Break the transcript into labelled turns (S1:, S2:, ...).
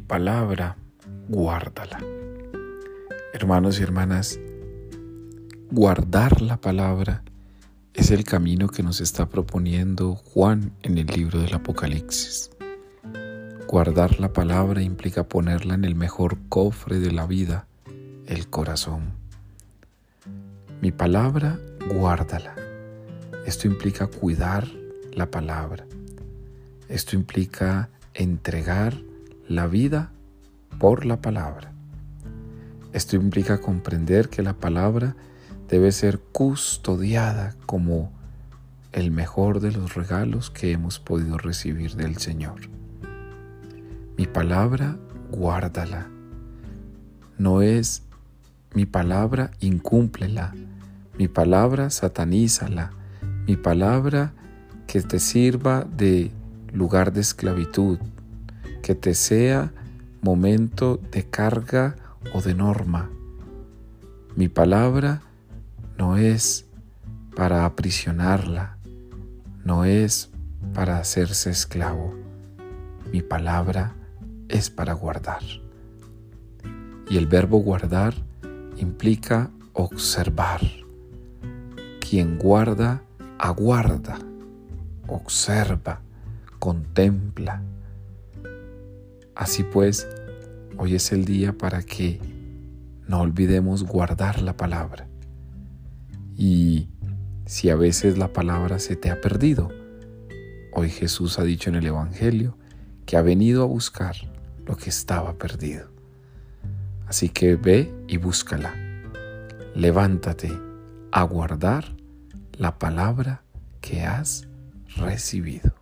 S1: palabra, guárdala. Hermanos y hermanas, guardar la palabra es el camino que nos está proponiendo Juan en el libro del Apocalipsis. Guardar la palabra implica ponerla en el mejor cofre de la vida, el corazón. Mi palabra, guárdala. Esto implica cuidar la palabra. Esto implica entregar la vida por la palabra. Esto implica comprender que la palabra debe ser custodiada como el mejor de los regalos que hemos podido recibir del Señor. Mi palabra, guárdala. No es mi palabra, incúmplela. Mi palabra, satanízala. Mi palabra, que te sirva de lugar de esclavitud, que te sea momento de carga o de norma. Mi palabra no es para aprisionarla, no es para hacerse esclavo. Mi palabra es para guardar. Y el verbo guardar implica observar. Quien guarda, aguarda, observa, contempla. Así pues, hoy es el día para que no olvidemos guardar la palabra. Y si a veces la palabra se te ha perdido, hoy Jesús ha dicho en el Evangelio que ha venido a buscar lo que estaba perdido. Así que ve y búscala. Levántate a guardar la palabra que has recibido.